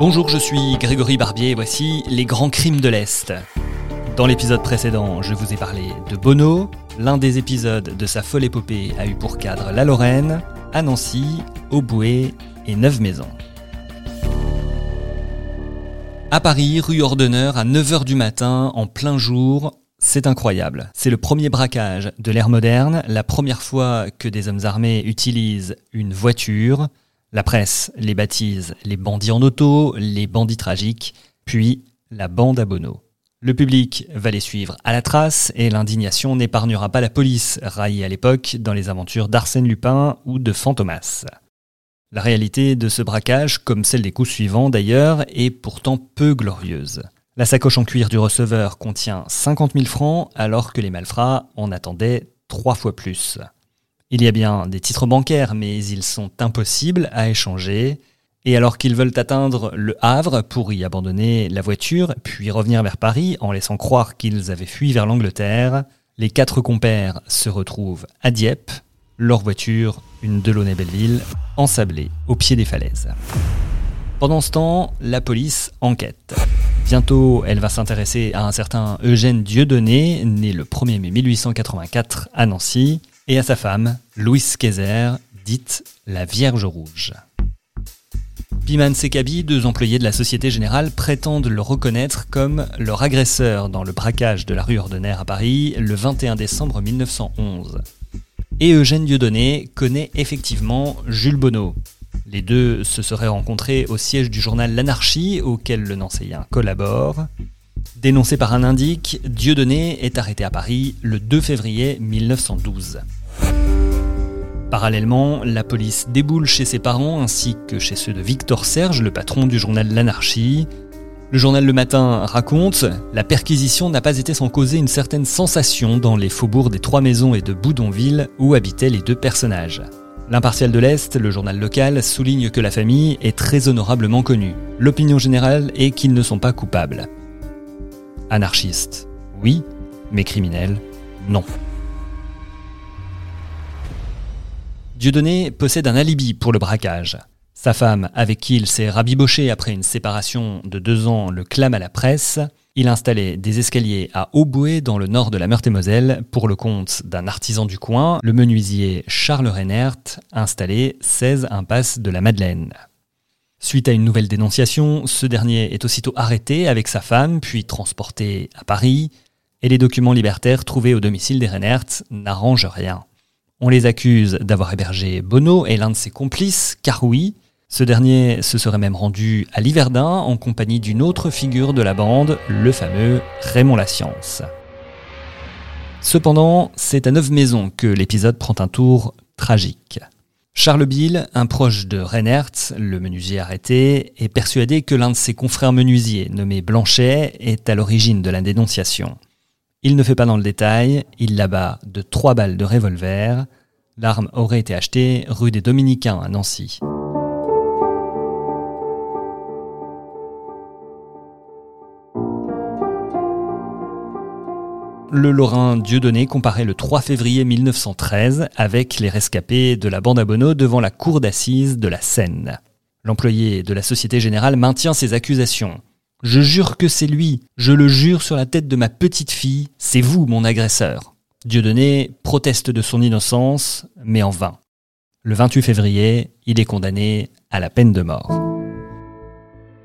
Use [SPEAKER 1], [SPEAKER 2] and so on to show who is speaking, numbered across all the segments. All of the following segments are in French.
[SPEAKER 1] Bonjour, je suis Grégory Barbier et voici les grands crimes de l'Est. Dans l'épisode précédent, je vous ai parlé de Bono. L'un des épisodes de sa folle épopée a eu pour cadre la Lorraine, à Nancy, Auboué et Neuve-Maisons. À Paris, rue Ordeneur, à 9h du matin, en plein jour, c'est incroyable. C'est le premier braquage de l'ère moderne, la première fois que des hommes armés utilisent une voiture. La presse les baptise les bandits en auto, les bandits tragiques, puis la bande à. Le public va les suivre à la trace et l'indignation n'épargnera pas la police, raillée à l'époque dans les aventures d'Arsène Lupin ou de Fantomas. La réalité de ce braquage, comme celle des coups suivants d'ailleurs, est pourtant peu glorieuse. La sacoche en cuir du receveur contient 50 000 francs alors que les malfrats en attendaient trois fois plus. Il y a bien des titres bancaires, mais ils sont impossibles à échanger. Et alors qu'ils veulent atteindre le Havre pour y abandonner la voiture, puis revenir vers Paris en laissant croire qu'ils avaient fui vers l'Angleterre, les quatre compères se retrouvent à Dieppe, leur voiture, une Delaunay Belleville, ensablée au pied des falaises. Pendant ce temps, la police enquête. Bientôt, elle va s'intéresser à un certain Eugène Dieudonné, né le 1er mai 1884 à Nancy, et à sa femme, Louise Kayser, dite la Vierge Rouge. Piman Sekabi, deux employés de la Société Générale, prétendent le reconnaître comme leur agresseur dans le braquage de la rue Ordener à Paris le 21 décembre 1911. Et Eugène Dieudonné connaît effectivement Jules Bonneau. Les deux se seraient rencontrés au siège du journal L'Anarchie, auquel le Nancéien collabore. Dénoncé par un indique, Dieudonné est arrêté à Paris le 2 février 1912. Parallèlement, la police déboule chez ses parents ainsi que chez ceux de Victor Serge, le patron du journal L'Anarchie. Le journal Le Matin raconte La perquisition n'a pas été sans causer une certaine sensation dans les faubourgs des Trois Maisons et de Boudonville où habitaient les deux personnages. L'Impartial de l'Est, le journal local, souligne que la famille est très honorablement connue. L'opinion générale est qu'ils ne sont pas coupables. Anarchistes, oui, mais criminels, non. Dieudonné possède un alibi pour le braquage. Sa femme, avec qui il s'est rabiboché après une séparation de deux ans, le clame à la presse. Il installait des escaliers à Auboué dans le nord de la Meurthe-et-Moselle pour le compte d'un artisan du coin, le menuisier Charles Reinert, installé 16 impasse de la Madeleine. Suite à une nouvelle dénonciation, ce dernier est aussitôt arrêté avec sa femme, puis transporté à Paris, et les documents libertaires trouvés au domicile des Reinert n'arrangent rien. On les accuse d'avoir hébergé Bono et l'un de ses complices, Caroui. Ce dernier se serait même rendu à Liverdun en compagnie d'une autre figure de la bande, le fameux Raymond La Science. Cependant, c'est à Neuve Maisons que l'épisode prend un tour tragique. Charles Bill, un proche de Reinert, le menuisier arrêté, est persuadé que l'un de ses confrères menuisiers, nommé Blanchet, est à l'origine de la dénonciation. Il ne fait pas dans le détail, il l'abat de trois balles de revolver. L'arme aurait été achetée rue des Dominicains à Nancy. Le Lorrain Dieudonné comparait le 3 février 1913 avec les rescapés de la bande à Bonneau devant la cour d'assises de la Seine. L'employé de la Société Générale maintient ses accusations. Je jure que c'est lui, je le jure sur la tête de ma petite fille, c'est vous mon agresseur. Dieudonné proteste de son innocence, mais en vain. Le 28 février, il est condamné à la peine de mort.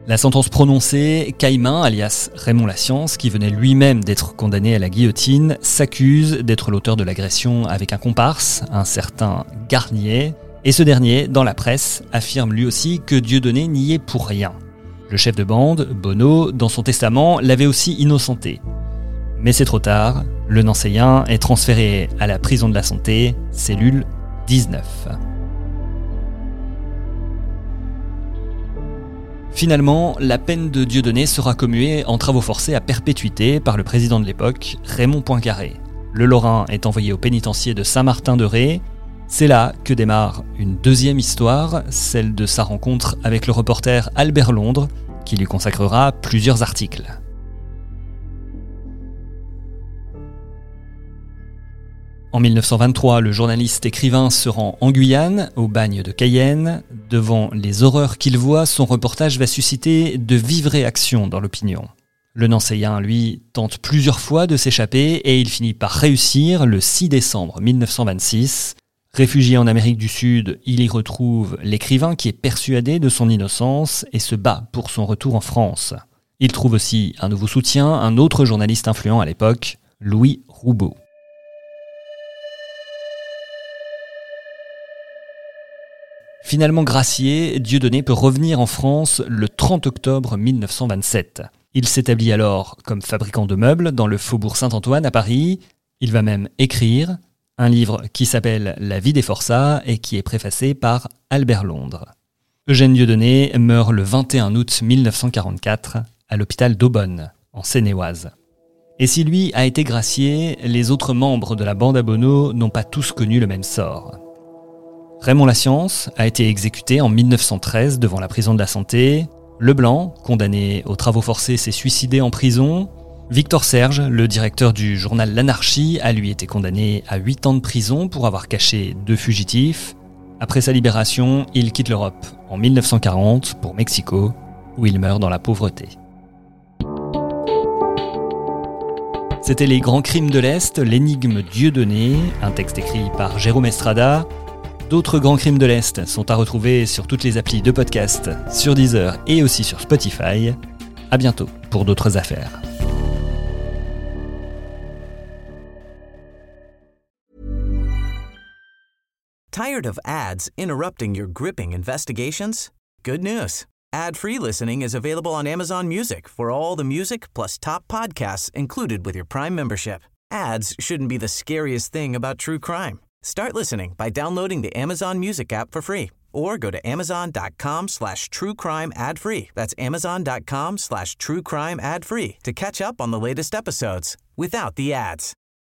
[SPEAKER 1] La sentence prononcée, Caïman, alias Raymond Science, qui venait lui-même d'être condamné à la guillotine, s'accuse d'être l'auteur de l'agression avec un comparse, un certain Garnier, et ce dernier, dans la presse, affirme lui aussi que Dieudonné n'y est pour rien. Le chef de bande, Bono, dans son testament, l'avait aussi innocenté. Mais c'est trop tard, le Nancéien est transféré à la prison de la santé, cellule 19. Finalement, la peine de Dieudonné sera commuée en travaux forcés à perpétuité par le président de l'époque, Raymond Poincaré. Le Lorrain est envoyé au pénitencier de Saint-Martin-de-Ré. C'est là que démarre une deuxième histoire, celle de sa rencontre avec le reporter Albert Londres, qui lui consacrera plusieurs articles. En 1923, le journaliste écrivain se rend en Guyane, au bagne de Cayenne. Devant les horreurs qu'il voit, son reportage va susciter de vives réactions dans l'opinion. Le Nancéien, lui, tente plusieurs fois de s'échapper et il finit par réussir le 6 décembre 1926. Réfugié en Amérique du Sud, il y retrouve l'écrivain qui est persuadé de son innocence et se bat pour son retour en France. Il trouve aussi un nouveau soutien, un autre journaliste influent à l'époque, Louis Roubaud. Finalement gracié, Dieudonné peut revenir en France le 30 octobre 1927. Il s'établit alors comme fabricant de meubles dans le faubourg Saint-Antoine à Paris. Il va même écrire un livre qui s'appelle La vie des forçats et qui est préfacé par Albert Londres. Eugène Dieudonné meurt le 21 août 1944 à l'hôpital d'Aubonne, en Seine-et-Oise. Et si lui a été gracié, les autres membres de la bande à n'ont pas tous connu le même sort. Raymond Science a été exécuté en 1913 devant la prison de la Santé. Leblanc, condamné aux travaux forcés, s'est suicidé en prison. Victor Serge, le directeur du journal L'Anarchie, a lui été condamné à 8 ans de prison pour avoir caché deux fugitifs. Après sa libération, il quitte l'Europe en 1940 pour Mexico, où il meurt dans la pauvreté. C'était Les Grands Crimes de l'Est, l'énigme Dieudonné, un texte écrit par Jérôme Estrada, D'autres grands crimes de l'Est sont à retrouver sur toutes les applis de podcast, sur Deezer et aussi sur Spotify. À bientôt pour d'autres affaires.
[SPEAKER 2] Tired of ads interrupting your gripping investigations? Good news. Ad-free listening is available on Amazon Music for all the music plus top podcasts included with your Prime membership. Ads shouldn't be the scariest thing about true crime. Start listening by downloading the Amazon Music app for free or go to amazon.com slash true crime ad free. That's amazon.com slash true crime ad free to catch up on the latest episodes without the ads.